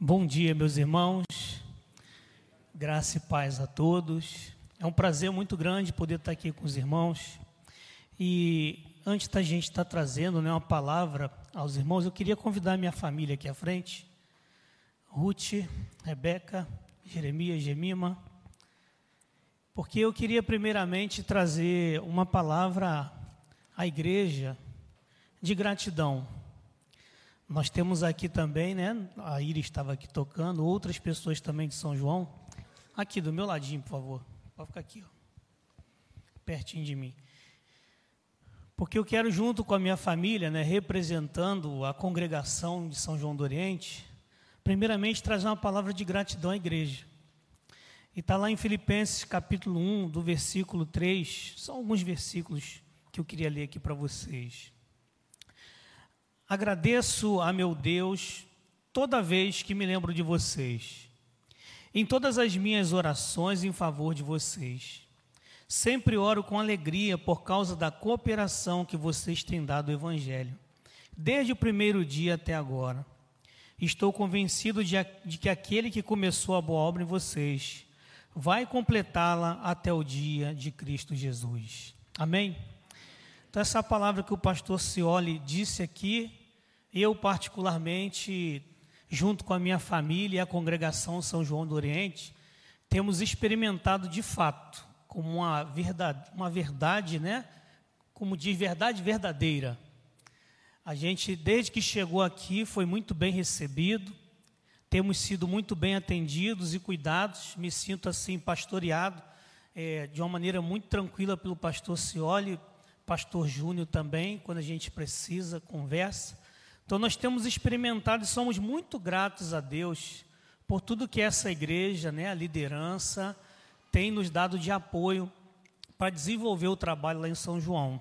Bom dia, meus irmãos. Graça e paz a todos. É um prazer muito grande poder estar aqui com os irmãos. E antes da gente estar trazendo né, uma palavra aos irmãos, eu queria convidar minha família aqui à frente. Ruth, Rebeca, Jeremias, Gemima. Porque eu queria primeiramente trazer uma palavra à igreja de gratidão nós temos aqui também, né? A Iris estava aqui tocando, outras pessoas também de São João. Aqui do meu ladinho, por favor. Pode ficar aqui, ó. Pertinho de mim. Porque eu quero, junto com a minha família, né, representando a congregação de São João do Oriente, primeiramente trazer uma palavra de gratidão à igreja. E está lá em Filipenses capítulo 1, do versículo 3, são alguns versículos que eu queria ler aqui para vocês. Agradeço a meu Deus toda vez que me lembro de vocês, em todas as minhas orações em favor de vocês. Sempre oro com alegria por causa da cooperação que vocês têm dado ao Evangelho, desde o primeiro dia até agora. Estou convencido de, de que aquele que começou a boa obra em vocês vai completá-la até o dia de Cristo Jesus. Amém? Então, essa palavra que o pastor Cioli disse aqui eu, particularmente, junto com a minha família e a congregação São João do Oriente, temos experimentado de fato, como uma verdade, uma verdade, né? Como diz, verdade verdadeira. A gente, desde que chegou aqui, foi muito bem recebido, temos sido muito bem atendidos e cuidados. Me sinto assim, pastoreado é, de uma maneira muito tranquila pelo pastor Cioli, pastor Júnior também, quando a gente precisa, conversa. Então nós temos experimentado e somos muito gratos a Deus por tudo que essa igreja, né, a liderança, tem nos dado de apoio para desenvolver o trabalho lá em São João.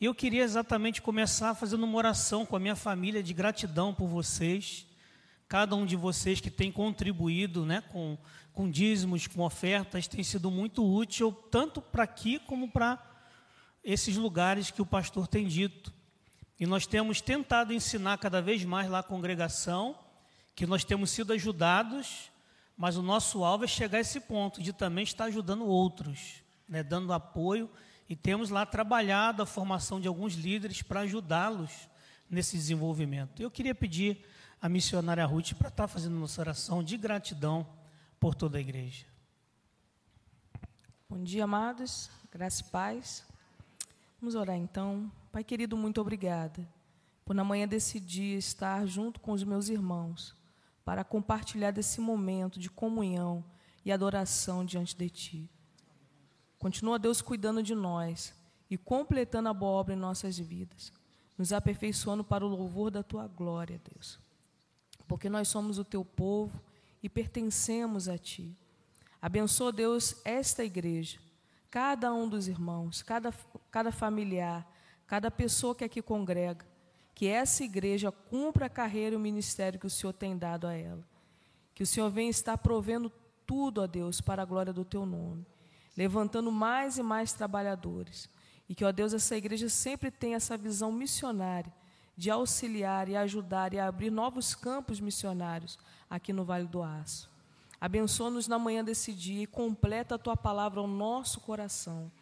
E eu queria exatamente começar fazendo uma oração com a minha família de gratidão por vocês, cada um de vocês que tem contribuído né, com, com dízimos, com ofertas, tem sido muito útil, tanto para aqui como para esses lugares que o pastor tem dito. E nós temos tentado ensinar cada vez mais lá a congregação, que nós temos sido ajudados, mas o nosso alvo é chegar a esse ponto de também estar ajudando outros, né, dando apoio. E temos lá trabalhado a formação de alguns líderes para ajudá-los nesse desenvolvimento. Eu queria pedir a missionária Ruth para estar fazendo nossa oração de gratidão por toda a igreja. Bom dia, amados. Graça e paz. Vamos orar então. Pai querido, muito obrigada por na manhã desse dia estar junto com os meus irmãos para compartilhar desse momento de comunhão e adoração diante de Ti. Continua, Deus, cuidando de nós e completando a boa obra em nossas vidas, nos aperfeiçoando para o louvor da Tua glória, Deus. Porque nós somos o Teu povo e pertencemos a Ti. Abençoa, Deus, esta igreja, cada um dos irmãos, cada, cada familiar, cada pessoa que aqui congrega, que essa igreja cumpra a carreira e o ministério que o Senhor tem dado a ela. Que o Senhor venha estar provendo tudo a Deus para a glória do teu nome, levantando mais e mais trabalhadores. E que, ó Deus, essa igreja sempre tenha essa visão missionária de auxiliar e ajudar e abrir novos campos missionários aqui no Vale do Aço. Abençoa-nos na manhã desse dia e completa a tua palavra ao nosso coração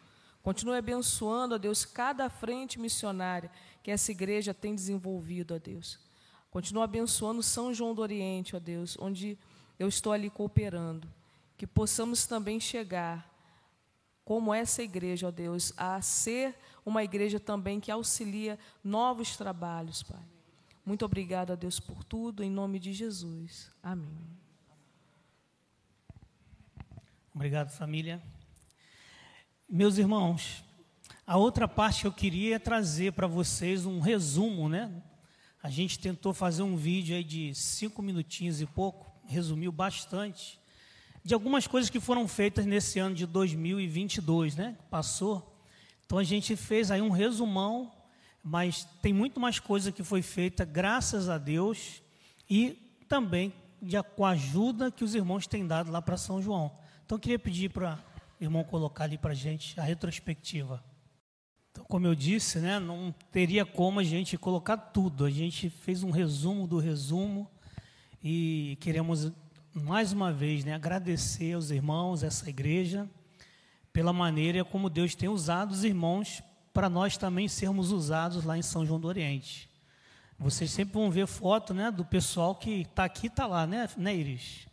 Continue abençoando, ó Deus, cada frente missionária que essa igreja tem desenvolvido, ó Deus. Continue abençoando São João do Oriente, ó Deus, onde eu estou ali cooperando. Que possamos também chegar, como essa igreja, ó Deus, a ser uma igreja também que auxilia novos trabalhos, Pai. Muito obrigado a Deus por tudo, em nome de Jesus. Amém. Obrigado, família. Meus irmãos, a outra parte que eu queria é trazer para vocês um resumo, né? A gente tentou fazer um vídeo aí de cinco minutinhos e pouco, resumiu bastante, de algumas coisas que foram feitas nesse ano de 2022, né? Passou. Então a gente fez aí um resumão, mas tem muito mais coisa que foi feita, graças a Deus, e também de, com a ajuda que os irmãos têm dado lá para São João. Então eu queria pedir para irmão colocar ali para gente a retrospectiva. Então, como eu disse, né, não teria como a gente colocar tudo. A gente fez um resumo do resumo e queremos mais uma vez né, agradecer aos irmãos, essa igreja, pela maneira como Deus tem usado os irmãos para nós também sermos usados lá em São João do Oriente. Vocês sempre vão ver foto né, do pessoal que está aqui está lá, né, né, Iris?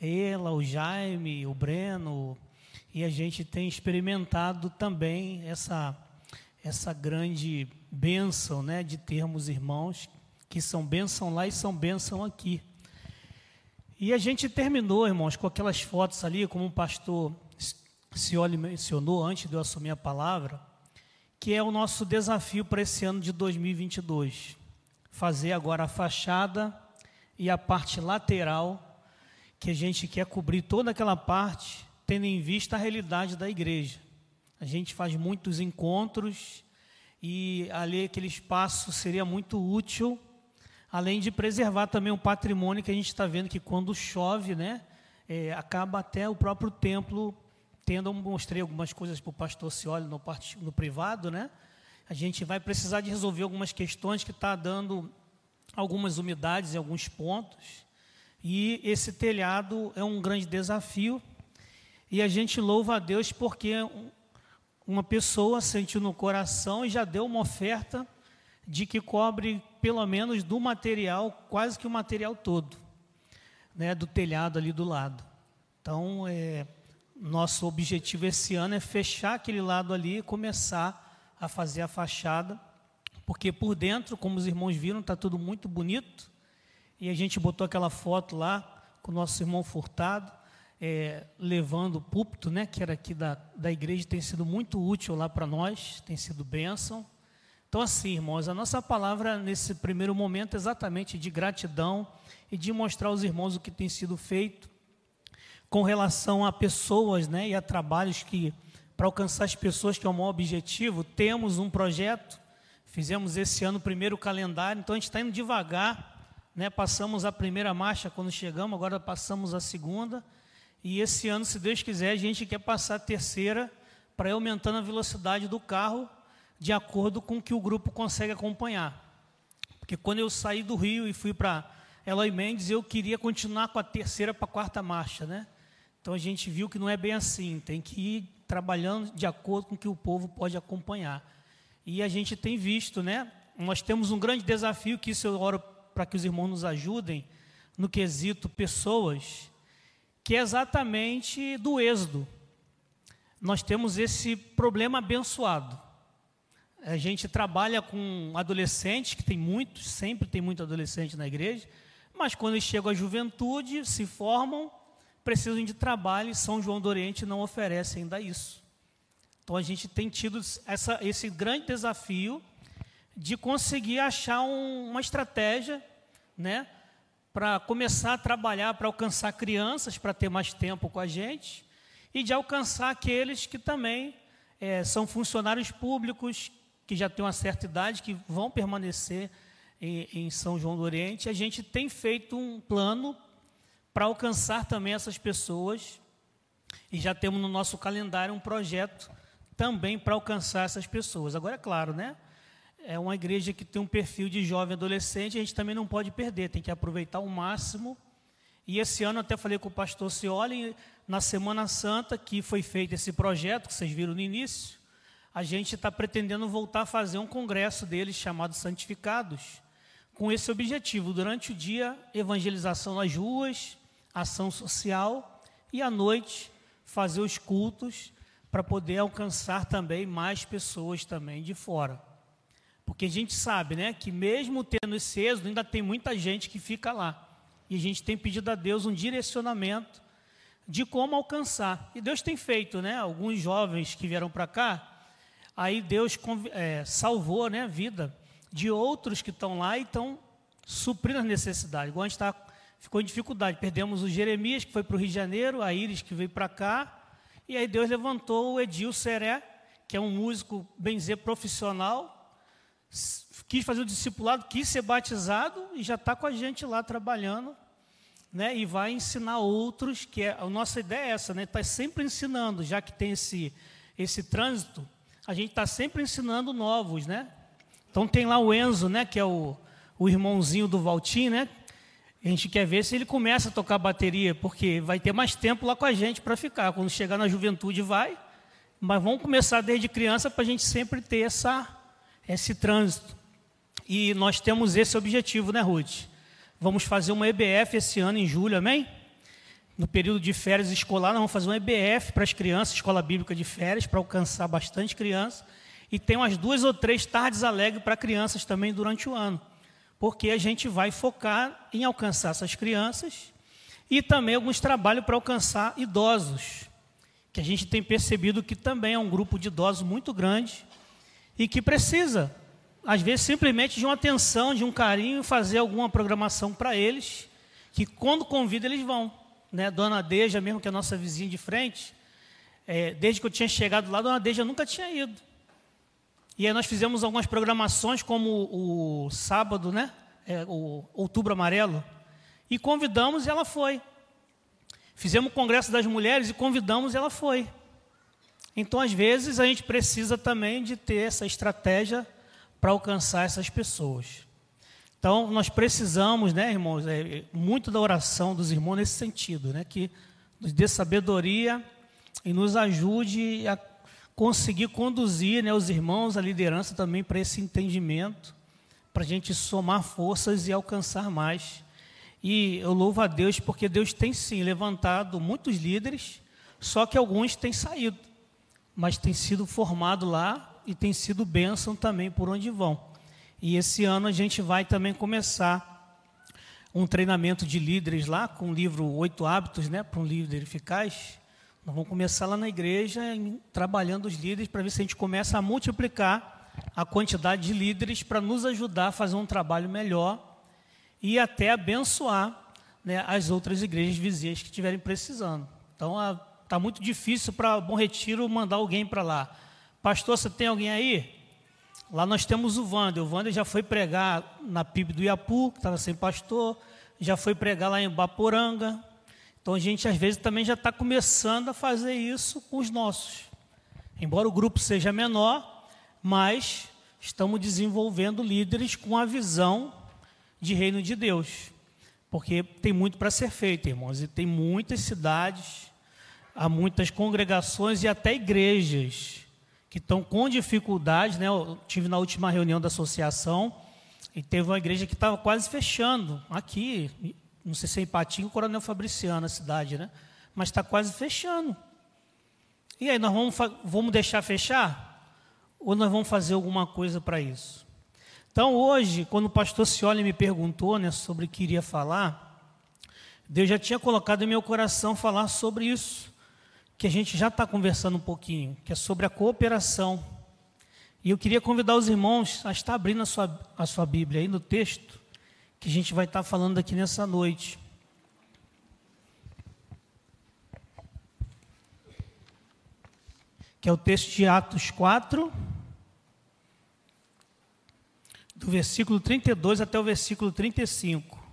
Ela, o Jaime, o Breno, e a gente tem experimentado também essa, essa grande bênção né, de termos irmãos que são bênção lá e são bênção aqui. E a gente terminou, irmãos, com aquelas fotos ali, como o pastor Cioli mencionou antes de eu assumir a palavra, que é o nosso desafio para esse ano de 2022. Fazer agora a fachada e a parte lateral, que a gente quer cobrir toda aquela parte, tendo em vista a realidade da igreja. A gente faz muitos encontros e ali aquele espaço seria muito útil além de preservar também o patrimônio que a gente está vendo que quando chove, né, é, acaba até o próprio templo tendo, mostrei algumas coisas para o pastor Cioli no, no privado, né, a gente vai precisar de resolver algumas questões que está dando algumas umidades em alguns pontos, e esse telhado é um grande desafio, e a gente louva a Deus porque uma pessoa sentiu no coração e já deu uma oferta de que cobre pelo menos do material, quase que o material todo, né, do telhado ali do lado. Então, é, nosso objetivo esse ano é fechar aquele lado ali e começar a fazer a fachada, porque por dentro, como os irmãos viram, está tudo muito bonito. E a gente botou aquela foto lá com o nosso irmão Furtado, é, levando o púlpito, né, que era aqui da, da igreja, tem sido muito útil lá para nós, tem sido bênção. Então, assim, irmãos, a nossa palavra nesse primeiro momento é exatamente de gratidão e de mostrar aos irmãos o que tem sido feito com relação a pessoas né, e a trabalhos que, para alcançar as pessoas, que é o maior objetivo, temos um projeto, fizemos esse ano o primeiro calendário, então a gente está indo devagar, né, passamos a primeira marcha quando chegamos, agora passamos a segunda, e esse ano, se Deus quiser, a gente quer passar a terceira para ir aumentando a velocidade do carro de acordo com o que o grupo consegue acompanhar. Porque quando eu saí do Rio e fui para Eloy Mendes, eu queria continuar com a terceira para a quarta marcha, né? Então a gente viu que não é bem assim, tem que ir trabalhando de acordo com o que o povo pode acompanhar. E a gente tem visto, né? Nós temos um grande desafio que isso eu oro para que os irmãos nos ajudem no quesito pessoas, que é exatamente do êxodo. Nós temos esse problema abençoado a gente trabalha com adolescentes, que tem muitos, sempre tem muito adolescente na igreja, mas quando eles chegam à juventude, se formam, precisam de trabalho e São João do Oriente não oferece ainda isso. Então a gente tem tido essa, esse grande desafio de conseguir achar um, uma estratégia, né, para começar a trabalhar para alcançar crianças, para ter mais tempo com a gente, e de alcançar aqueles que também é, são funcionários públicos, que já têm uma certa idade, que vão permanecer em, em São João do Oriente. A gente tem feito um plano para alcançar também essas pessoas e já temos no nosso calendário um projeto também para alcançar essas pessoas. Agora, é claro, né? É uma igreja que tem um perfil de jovem adolescente, a gente também não pode perder, tem que aproveitar o máximo. E esse ano até falei com o pastor Cioli, na Semana Santa, que foi feito esse projeto, que vocês viram no início, a gente está pretendendo voltar a fazer um congresso deles chamado Santificados, com esse objetivo, durante o dia, evangelização nas ruas, ação social, e à noite, fazer os cultos para poder alcançar também mais pessoas também de fora. Porque a gente sabe, né, que mesmo tendo esse êxodo, ainda tem muita gente que fica lá. E a gente tem pedido a Deus um direcionamento de como alcançar. E Deus tem feito, né? Alguns jovens que vieram para cá, Aí Deus é, salvou né, a vida de outros que estão lá e estão suprindo as necessidades. Igual a gente tá, ficou em dificuldade. Perdemos o Jeremias, que foi para o Rio de Janeiro, a Iris, que veio para cá. E aí Deus levantou o Edil Seré, que é um músico, bem dizer, profissional. Quis fazer o discipulado, quis ser batizado e já está com a gente lá trabalhando. Né, e vai ensinar outros, que é, a nossa ideia é essa, né? Está sempre ensinando, já que tem esse, esse trânsito, a gente está sempre ensinando novos, né? Então tem lá o Enzo, né, que é o, o irmãozinho do Valtim, né? A gente quer ver se ele começa a tocar bateria, porque vai ter mais tempo lá com a gente para ficar. Quando chegar na juventude, vai. Mas vamos começar desde criança para a gente sempre ter essa, esse trânsito. E nós temos esse objetivo, né, Ruth? Vamos fazer uma EBF esse ano, em julho, amém? No período de férias escolar, nós vamos fazer uma EBF para as crianças, escola bíblica de férias, para alcançar bastante criança. E tem umas duas ou três tardes alegres para crianças também durante o ano porque a gente vai focar em alcançar essas crianças e também alguns trabalhos para alcançar idosos, que a gente tem percebido que também é um grupo de idosos muito grande e que precisa, às vezes, simplesmente de uma atenção, de um carinho, fazer alguma programação para eles, que quando convida eles vão. Né? Dona Deja, mesmo que é a nossa vizinha de frente, é, desde que eu tinha chegado lá, Dona Deja nunca tinha ido. E aí nós fizemos algumas programações, como o, sábado, né? É, o Outubro Amarelo, e convidamos e ela foi. Fizemos o Congresso das Mulheres e convidamos e ela foi. Então, às vezes, a gente precisa também de ter essa estratégia para alcançar essas pessoas. Então, nós precisamos, né, irmãos, é, muito da oração dos irmãos nesse sentido, né, que nos dê sabedoria e nos ajude a conseguir conduzir né, os irmãos, a liderança também para esse entendimento, para a gente somar forças e alcançar mais. E eu louvo a Deus porque Deus tem sim levantado muitos líderes, só que alguns têm saído, mas tem sido formado lá e tem sido bênção também por onde vão. E esse ano a gente vai também começar um treinamento de líderes lá, com o livro Oito Hábitos, né, para um líder eficaz. Nós vamos começar lá na igreja, trabalhando os líderes, para ver se a gente começa a multiplicar a quantidade de líderes para nos ajudar a fazer um trabalho melhor e até abençoar né, as outras igrejas vizinhas que estiverem precisando. Então, está muito difícil para Bom Retiro mandar alguém para lá. Pastor, você tem alguém aí? Lá nós temos o Wander. O Wander já foi pregar na PIB do Iapu, que estava sem pastor, já foi pregar lá em Baporanga, então a gente às vezes também já está começando a fazer isso com os nossos. Embora o grupo seja menor, mas estamos desenvolvendo líderes com a visão de reino de Deus. Porque tem muito para ser feito, irmãos, e tem muitas cidades, há muitas congregações e até igrejas que estão com dificuldades, né? Eu tive na última reunião da associação e teve uma igreja que estava quase fechando aqui, não sei se é Ipatinga ou Coronel Fabriciano, a cidade, né? Mas está quase fechando. E aí, nós vamos, vamos deixar fechar? Ou nós vamos fazer alguma coisa para isso? Então, hoje, quando o pastor Cioli me perguntou né, sobre o que iria falar, Deus já tinha colocado em meu coração falar sobre isso, que a gente já está conversando um pouquinho, que é sobre a cooperação. E eu queria convidar os irmãos a estar abrindo a sua, a sua Bíblia aí no texto, que a gente vai estar falando aqui nessa noite. Que é o texto de Atos 4, do versículo 32 até o versículo 35.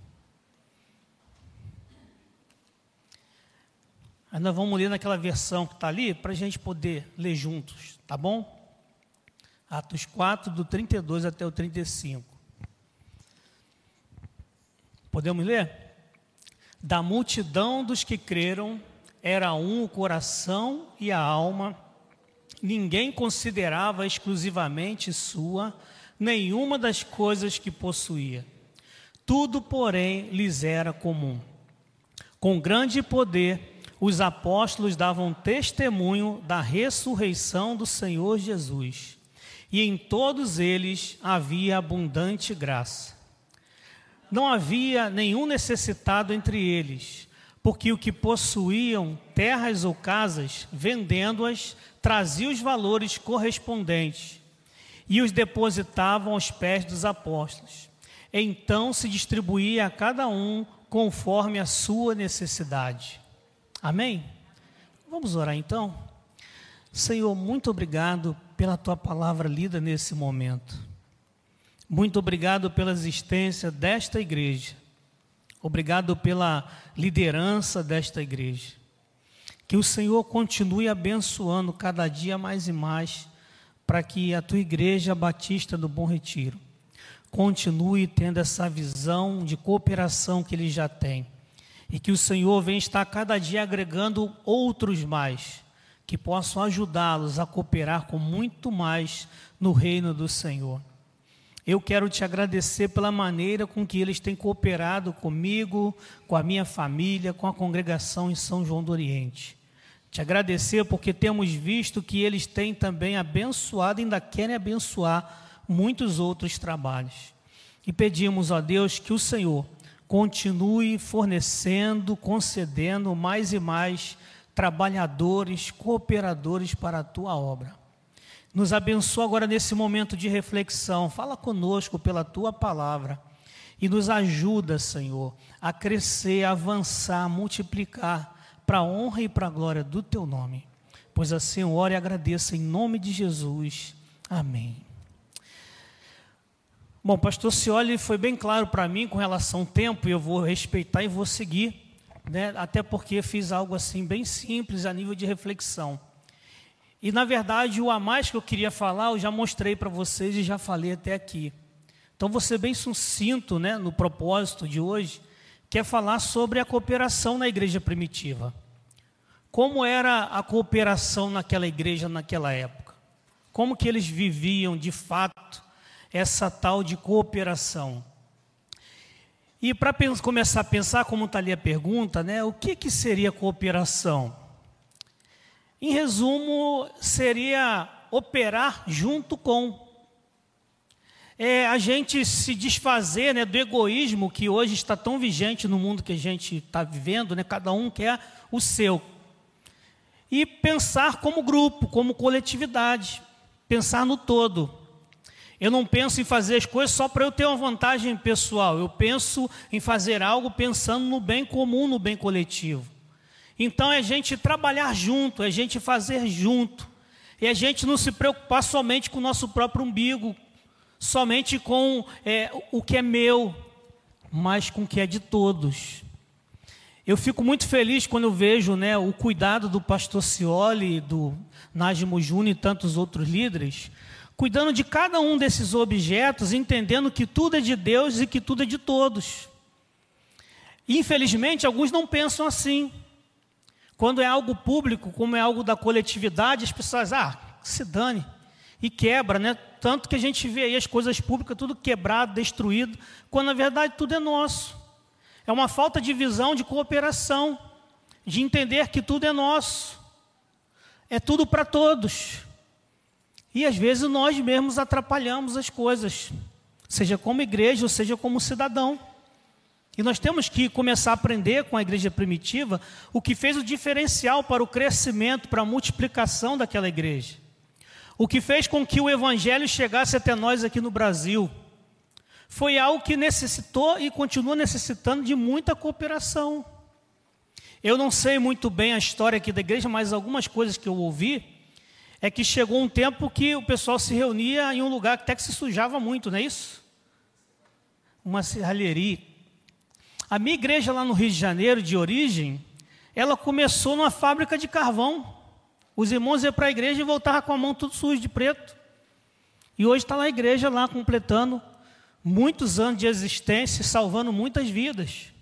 Ainda vamos ler naquela versão que está ali, para a gente poder ler juntos, tá bom? Atos 4, do 32 até o 35. Podemos ler? Da multidão dos que creram, era um o coração e a alma, ninguém considerava exclusivamente sua nenhuma das coisas que possuía. Tudo, porém, lhes era comum. Com grande poder, os apóstolos davam testemunho da ressurreição do Senhor Jesus, e em todos eles havia abundante graça não havia nenhum necessitado entre eles, porque o que possuíam, terras ou casas, vendendo-as, traziam os valores correspondentes e os depositavam aos pés dos apóstolos. Então se distribuía a cada um conforme a sua necessidade. Amém? Vamos orar então? Senhor, muito obrigado pela tua palavra lida nesse momento. Muito obrigado pela existência desta igreja. Obrigado pela liderança desta igreja. Que o Senhor continue abençoando cada dia mais e mais, para que a tua igreja batista do Bom Retiro continue tendo essa visão de cooperação que eles já têm. E que o Senhor venha estar cada dia agregando outros mais, que possam ajudá-los a cooperar com muito mais no reino do Senhor. Eu quero te agradecer pela maneira com que eles têm cooperado comigo, com a minha família, com a congregação em São João do Oriente. Te agradecer porque temos visto que eles têm também abençoado ainda querem abençoar muitos outros trabalhos. E pedimos a Deus que o Senhor continue fornecendo, concedendo mais e mais trabalhadores, cooperadores para a tua obra. Nos abençoa agora nesse momento de reflexão. Fala conosco pela tua palavra e nos ajuda, Senhor, a crescer, a avançar, a multiplicar para a honra e para a glória do teu nome. Pois assim eu oro e agradeço em nome de Jesus. Amém. Bom, pastor Cioli foi bem claro para mim com relação ao tempo, e eu vou respeitar e vou seguir, né? até porque fiz algo assim bem simples a nível de reflexão. E na verdade, o a mais que eu queria falar, eu já mostrei para vocês e já falei até aqui. Então, ser bem sucinto né, no propósito de hoje, que é falar sobre a cooperação na igreja primitiva. Como era a cooperação naquela igreja naquela época? Como que eles viviam de fato essa tal de cooperação? E para começar a pensar, como está ali a pergunta, né, o que, que seria cooperação? Em resumo, seria operar junto com. É, a gente se desfazer né, do egoísmo que hoje está tão vigente no mundo que a gente está vivendo, né, cada um quer o seu. E pensar como grupo, como coletividade, pensar no todo. Eu não penso em fazer as coisas só para eu ter uma vantagem pessoal, eu penso em fazer algo pensando no bem comum, no bem coletivo. Então é a gente trabalhar junto, é a gente fazer junto. E a gente não se preocupar somente com o nosso próprio umbigo, somente com é, o que é meu, mas com o que é de todos. Eu fico muito feliz quando eu vejo né, o cuidado do pastor Cioli, do Nájimo Júnior e tantos outros líderes, cuidando de cada um desses objetos, entendendo que tudo é de Deus e que tudo é de todos. Infelizmente, alguns não pensam assim. Quando é algo público, como é algo da coletividade, as pessoas, ah, se dane. E quebra, né? Tanto que a gente vê aí as coisas públicas tudo quebrado, destruído, quando na verdade tudo é nosso. É uma falta de visão, de cooperação, de entender que tudo é nosso. É tudo para todos. E às vezes nós mesmos atrapalhamos as coisas, seja como igreja ou seja como cidadão. E nós temos que começar a aprender com a igreja primitiva o que fez o diferencial para o crescimento, para a multiplicação daquela igreja. O que fez com que o evangelho chegasse até nós aqui no Brasil. Foi algo que necessitou e continua necessitando de muita cooperação. Eu não sei muito bem a história aqui da igreja, mas algumas coisas que eu ouvi é que chegou um tempo que o pessoal se reunia em um lugar que até que se sujava muito, não é isso? Uma serralheria. A minha igreja lá no Rio de Janeiro, de origem, ela começou numa fábrica de carvão. Os irmãos iam para a igreja e voltavam com a mão tudo sujo de preto. E hoje está lá a igreja lá completando muitos anos de existência, salvando muitas vidas.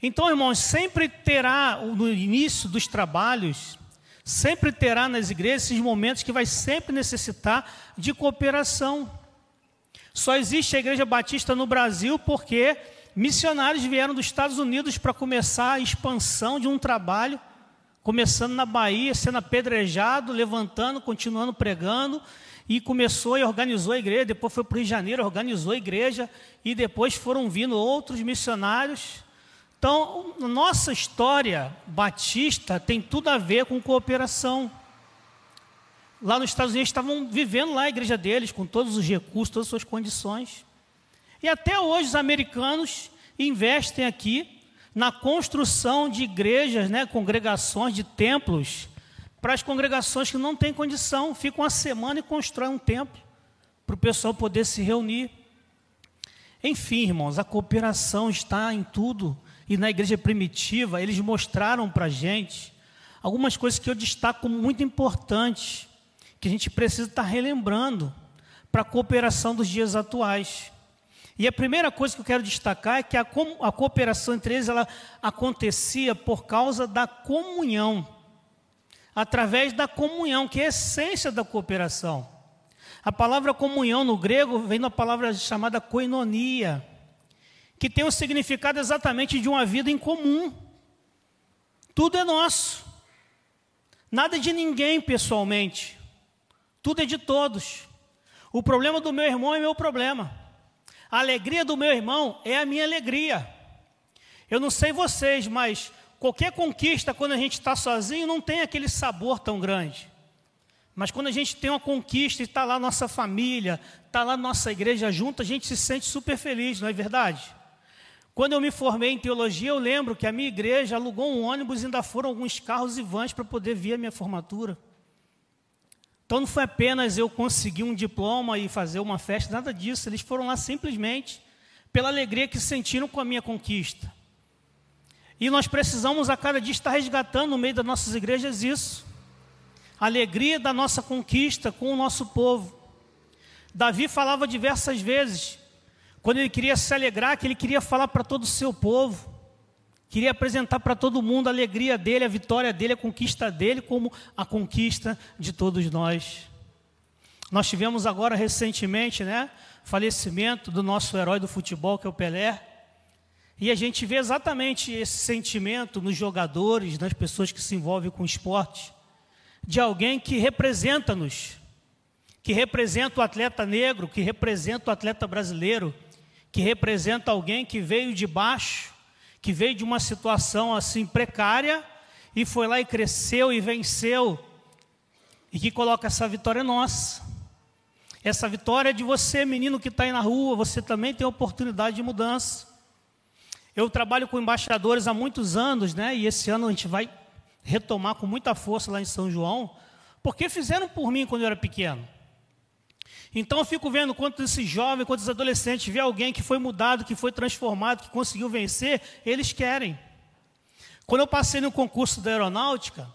Então, irmãos, sempre terá no início dos trabalhos, sempre terá nas igrejas esses momentos que vai sempre necessitar de cooperação. Só existe a igreja batista no Brasil porque missionários vieram dos Estados Unidos para começar a expansão de um trabalho, começando na Bahia, sendo apedrejado, levantando, continuando pregando, e começou e organizou a igreja, depois foi para o Rio de Janeiro, organizou a igreja, e depois foram vindo outros missionários. Então, nossa história batista tem tudo a ver com cooperação. Lá nos Estados Unidos estavam vivendo lá a igreja deles, com todos os recursos, todas as suas condições. E até hoje os americanos investem aqui na construção de igrejas, né, congregações, de templos, para as congregações que não têm condição, ficam uma semana e constroem um templo para o pessoal poder se reunir. Enfim, irmãos, a cooperação está em tudo. E na igreja primitiva, eles mostraram para a gente algumas coisas que eu destaco muito importantes, que a gente precisa estar relembrando para a cooperação dos dias atuais. E a primeira coisa que eu quero destacar é que a, a cooperação entre eles ela acontecia por causa da comunhão, através da comunhão, que é a essência da cooperação. A palavra comunhão no grego vem da palavra chamada koinonia, que tem o significado exatamente de uma vida em comum. Tudo é nosso, nada de ninguém pessoalmente, tudo é de todos. O problema do meu irmão é meu problema. A alegria do meu irmão é a minha alegria. Eu não sei vocês, mas qualquer conquista, quando a gente está sozinho, não tem aquele sabor tão grande. Mas quando a gente tem uma conquista e está lá nossa família, está lá nossa igreja junto, a gente se sente super feliz, não é verdade? Quando eu me formei em teologia, eu lembro que a minha igreja alugou um ônibus e ainda foram alguns carros e vans para poder vir a minha formatura. Então não foi apenas eu conseguir um diploma e fazer uma festa, nada disso. Eles foram lá simplesmente pela alegria que sentiram com a minha conquista. E nós precisamos a cada dia estar resgatando no meio das nossas igrejas isso. A alegria da nossa conquista com o nosso povo. Davi falava diversas vezes, quando ele queria se alegrar, que ele queria falar para todo o seu povo. Queria apresentar para todo mundo a alegria dele, a vitória dele, a conquista dele, como a conquista de todos nós. Nós tivemos agora recentemente, né, falecimento do nosso herói do futebol, que é o Pelé. E a gente vê exatamente esse sentimento nos jogadores, nas pessoas que se envolvem com o esporte, de alguém que representa-nos, que representa o atleta negro, que representa o atleta brasileiro, que representa alguém que veio de baixo que veio de uma situação assim precária e foi lá e cresceu e venceu, e que coloca essa vitória nossa. Essa vitória é de você, menino que está aí na rua, você também tem oportunidade de mudança. Eu trabalho com embaixadores há muitos anos, né? E esse ano a gente vai retomar com muita força lá em São João, porque fizeram por mim quando eu era pequeno. Então eu fico vendo quantos esses jovens, quantos adolescentes, vê alguém que foi mudado, que foi transformado, que conseguiu vencer, eles querem. Quando eu passei no concurso da aeronáutica,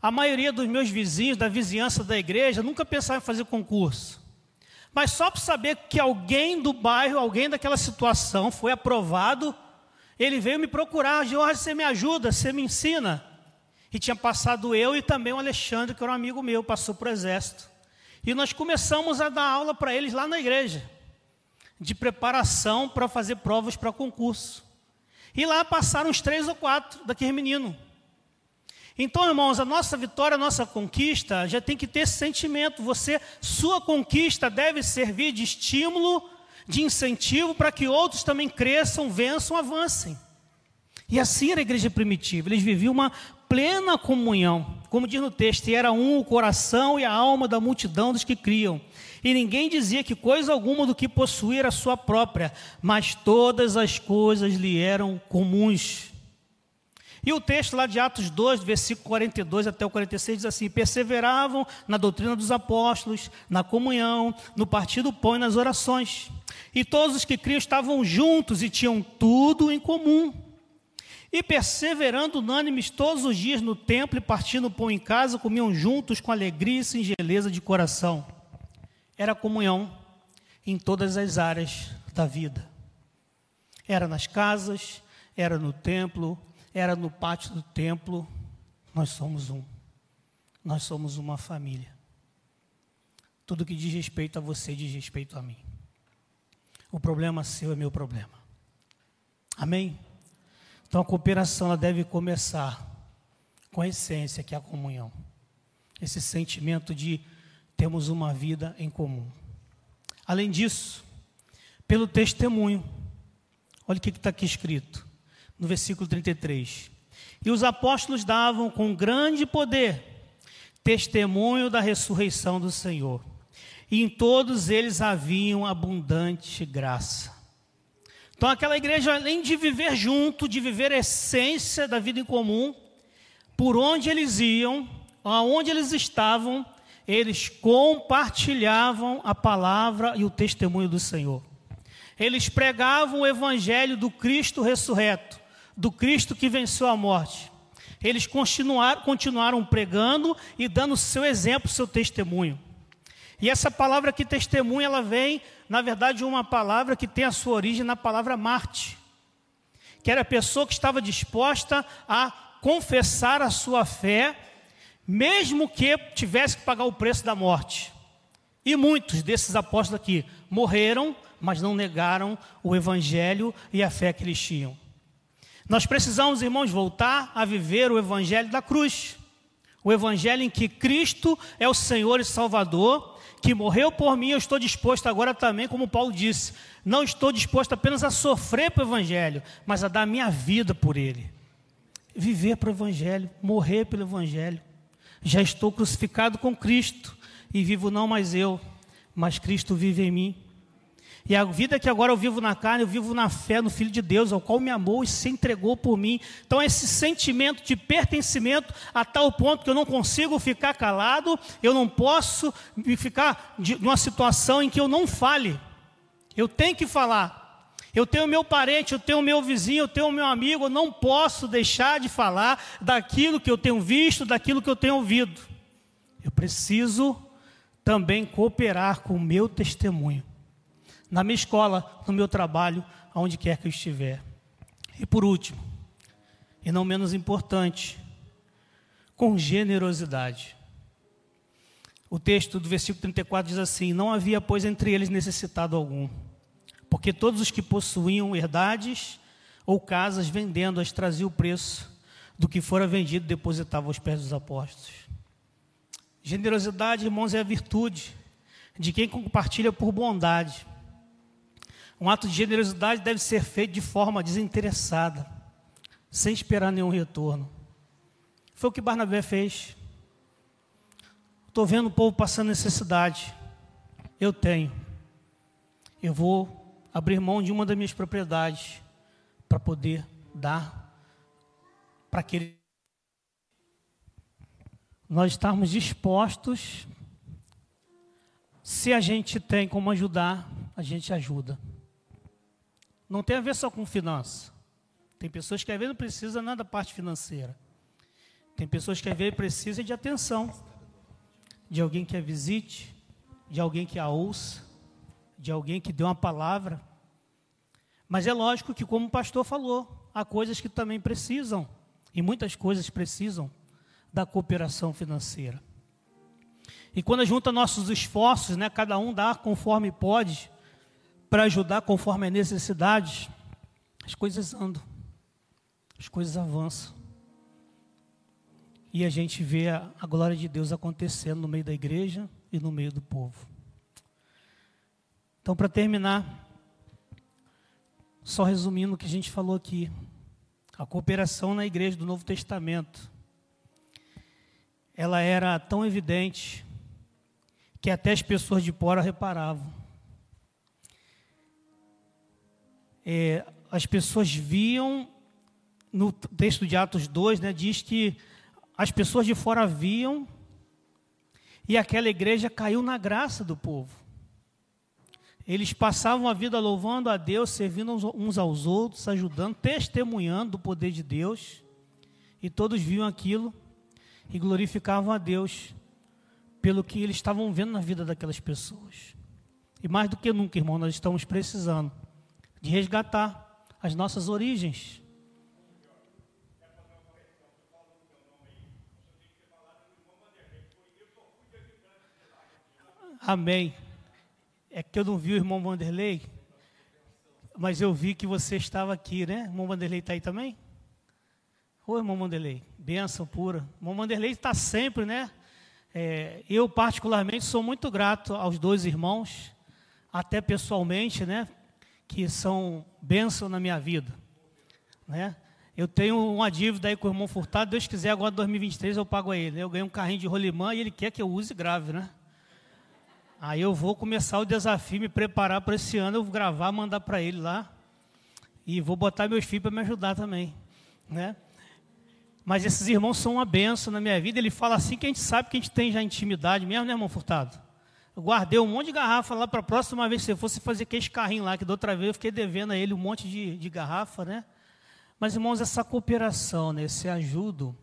a maioria dos meus vizinhos, da vizinhança da igreja, nunca pensava em fazer concurso. Mas só para saber que alguém do bairro, alguém daquela situação foi aprovado, ele veio me procurar, Jorge, você me ajuda, você me ensina. E tinha passado eu e também o Alexandre, que era um amigo meu, passou para o exército. E nós começamos a dar aula para eles lá na igreja, de preparação para fazer provas para concurso. E lá passaram uns três ou quatro daquele menino. Então, irmãos, a nossa vitória, a nossa conquista, já tem que ter esse sentimento. Você, sua conquista deve servir de estímulo, de incentivo para que outros também cresçam, vençam, avancem. E assim era a igreja primitiva. Eles viviam uma plena comunhão. Como diz no texto, e era um o coração e a alma da multidão dos que criam. E ninguém dizia que coisa alguma do que possuía era sua própria, mas todas as coisas lhe eram comuns. E o texto lá de Atos 2, versículo 42 até o 46 diz assim: Perseveravam na doutrina dos apóstolos, na comunhão, no partir do pão e nas orações. E todos os que criam estavam juntos e tinham tudo em comum e perseverando unânimes todos os dias no templo e partindo pão em casa, comiam juntos com alegria e singeleza de coração. Era comunhão em todas as áreas da vida. Era nas casas, era no templo, era no pátio do templo. Nós somos um. Nós somos uma família. Tudo que diz respeito a você diz respeito a mim. O problema seu é meu problema. Amém? Então a cooperação ela deve começar com a essência que é a comunhão. Esse sentimento de termos uma vida em comum. Além disso, pelo testemunho. Olha o que está aqui escrito no versículo 33. E os apóstolos davam com grande poder testemunho da ressurreição do Senhor. E em todos eles haviam abundante graça. Então, aquela igreja, além de viver junto, de viver a essência da vida em comum, por onde eles iam, aonde eles estavam, eles compartilhavam a palavra e o testemunho do Senhor. Eles pregavam o evangelho do Cristo ressurreto, do Cristo que venceu a morte. Eles continuaram, continuaram pregando e dando seu exemplo, seu testemunho. E essa palavra que testemunha, ela vem, na verdade, de uma palavra que tem a sua origem na palavra Marte, que era a pessoa que estava disposta a confessar a sua fé, mesmo que tivesse que pagar o preço da morte. E muitos desses apóstolos aqui morreram, mas não negaram o evangelho e a fé que eles tinham. Nós precisamos, irmãos, voltar a viver o evangelho da cruz. O evangelho em que Cristo é o Senhor e Salvador, que morreu por mim, eu estou disposto agora também, como Paulo disse, não estou disposto apenas a sofrer para o evangelho, mas a dar minha vida por ele. Viver para o evangelho, morrer pelo evangelho. Já estou crucificado com Cristo e vivo não mais eu, mas Cristo vive em mim. E a vida que agora eu vivo na carne, eu vivo na fé no Filho de Deus, ao qual me amou e se entregou por mim. Então, esse sentimento de pertencimento a tal ponto que eu não consigo ficar calado, eu não posso ficar numa situação em que eu não fale. Eu tenho que falar. Eu tenho meu parente, eu tenho meu vizinho, eu tenho meu amigo, eu não posso deixar de falar daquilo que eu tenho visto, daquilo que eu tenho ouvido. Eu preciso também cooperar com o meu testemunho na minha escola, no meu trabalho, aonde quer que eu estiver. E por último, e não menos importante, com generosidade. O texto do versículo 34 diz assim: Não havia, pois, entre eles necessitado algum, porque todos os que possuíam herdades ou casas, vendendo-as, traziam o preço do que fora vendido, depositavam aos pés dos apóstolos. Generosidade, irmãos, é a virtude de quem compartilha por bondade. Um ato de generosidade deve ser feito de forma desinteressada, sem esperar nenhum retorno. Foi o que Barnabé fez. Estou vendo o povo passando necessidade. Eu tenho. Eu vou abrir mão de uma das minhas propriedades para poder dar para aquele. Nós estamos dispostos. Se a gente tem como ajudar, a gente ajuda. Não tem a ver só com finança. Tem pessoas que às vezes não precisam nada da parte financeira. Tem pessoas que às vezes precisam de atenção. De alguém que a visite, de alguém que a ouça, de alguém que dê uma palavra. Mas é lógico que, como o pastor falou, há coisas que também precisam, e muitas coisas precisam, da cooperação financeira. E quando junta nossos esforços, né, cada um dá conforme pode, para ajudar conforme a necessidade, as coisas andam, as coisas avançam. E a gente vê a, a glória de Deus acontecendo no meio da igreja e no meio do povo. Então, para terminar, só resumindo o que a gente falou aqui, a cooperação na igreja do Novo Testamento, ela era tão evidente que até as pessoas de fora reparavam. É, as pessoas viam, no texto de Atos 2, né, diz que as pessoas de fora viam e aquela igreja caiu na graça do povo. Eles passavam a vida louvando a Deus, servindo uns aos outros, ajudando, testemunhando do poder de Deus. E todos viam aquilo e glorificavam a Deus pelo que eles estavam vendo na vida daquelas pessoas. E mais do que nunca, irmão, nós estamos precisando de resgatar as nossas origens. Amém. É que eu não vi o irmão Vanderlei, mas eu vi que você estava aqui, né? O irmão Vanderlei está aí também? Oi, irmão Vanderlei, benção pura. O irmão Vanderlei está sempre, né? É, eu, particularmente, sou muito grato aos dois irmãos, até pessoalmente, né? Que são bênção na minha vida. Né? Eu tenho uma dívida aí com o irmão Furtado, Deus quiser, agora em 2023 eu pago a ele. Eu ganhei um carrinho de rolimã e ele quer que eu use grave, né? Aí eu vou começar o desafio, me preparar para esse ano, eu vou gravar, mandar para ele lá. E vou botar meus filhos para me ajudar também, né? Mas esses irmãos são uma benção na minha vida. Ele fala assim que a gente sabe que a gente tem já intimidade mesmo, né, irmão Furtado? Eu guardei um monte de garrafa lá para a próxima vez que você fosse fazer aquele carrinho lá, que da outra vez eu fiquei devendo a ele um monte de, de garrafa, né? Mas, irmãos, essa cooperação, né, esse ajudo,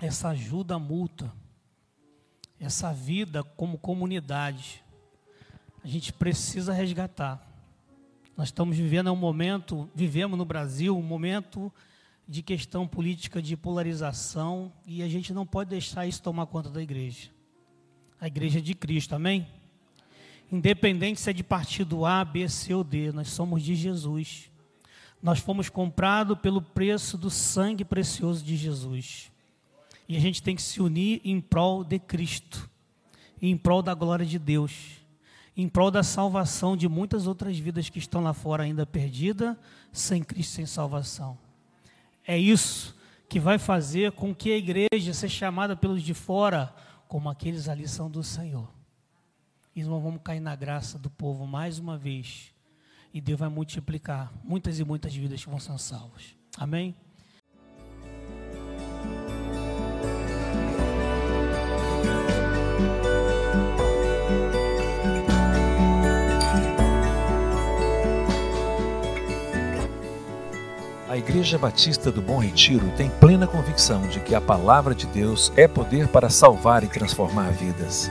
essa ajuda mútua, essa vida como comunidade, a gente precisa resgatar. Nós estamos vivendo um momento, vivemos no Brasil um momento de questão política de polarização e a gente não pode deixar isso tomar conta da igreja. A igreja de Cristo, amém? Independente se é de partido A, B, C ou D, nós somos de Jesus. Nós fomos comprados pelo preço do sangue precioso de Jesus. E a gente tem que se unir em prol de Cristo, em prol da glória de Deus, em prol da salvação de muitas outras vidas que estão lá fora ainda perdidas, sem Cristo, sem salvação. É isso que vai fazer com que a igreja seja chamada pelos de fora como aqueles ali são do Senhor. E nós vamos cair na graça do povo mais uma vez. E Deus vai multiplicar muitas e muitas vidas que vão ser salvas. Amém? A Igreja Batista do Bom Retiro tem plena convicção de que a palavra de Deus é poder para salvar e transformar vidas.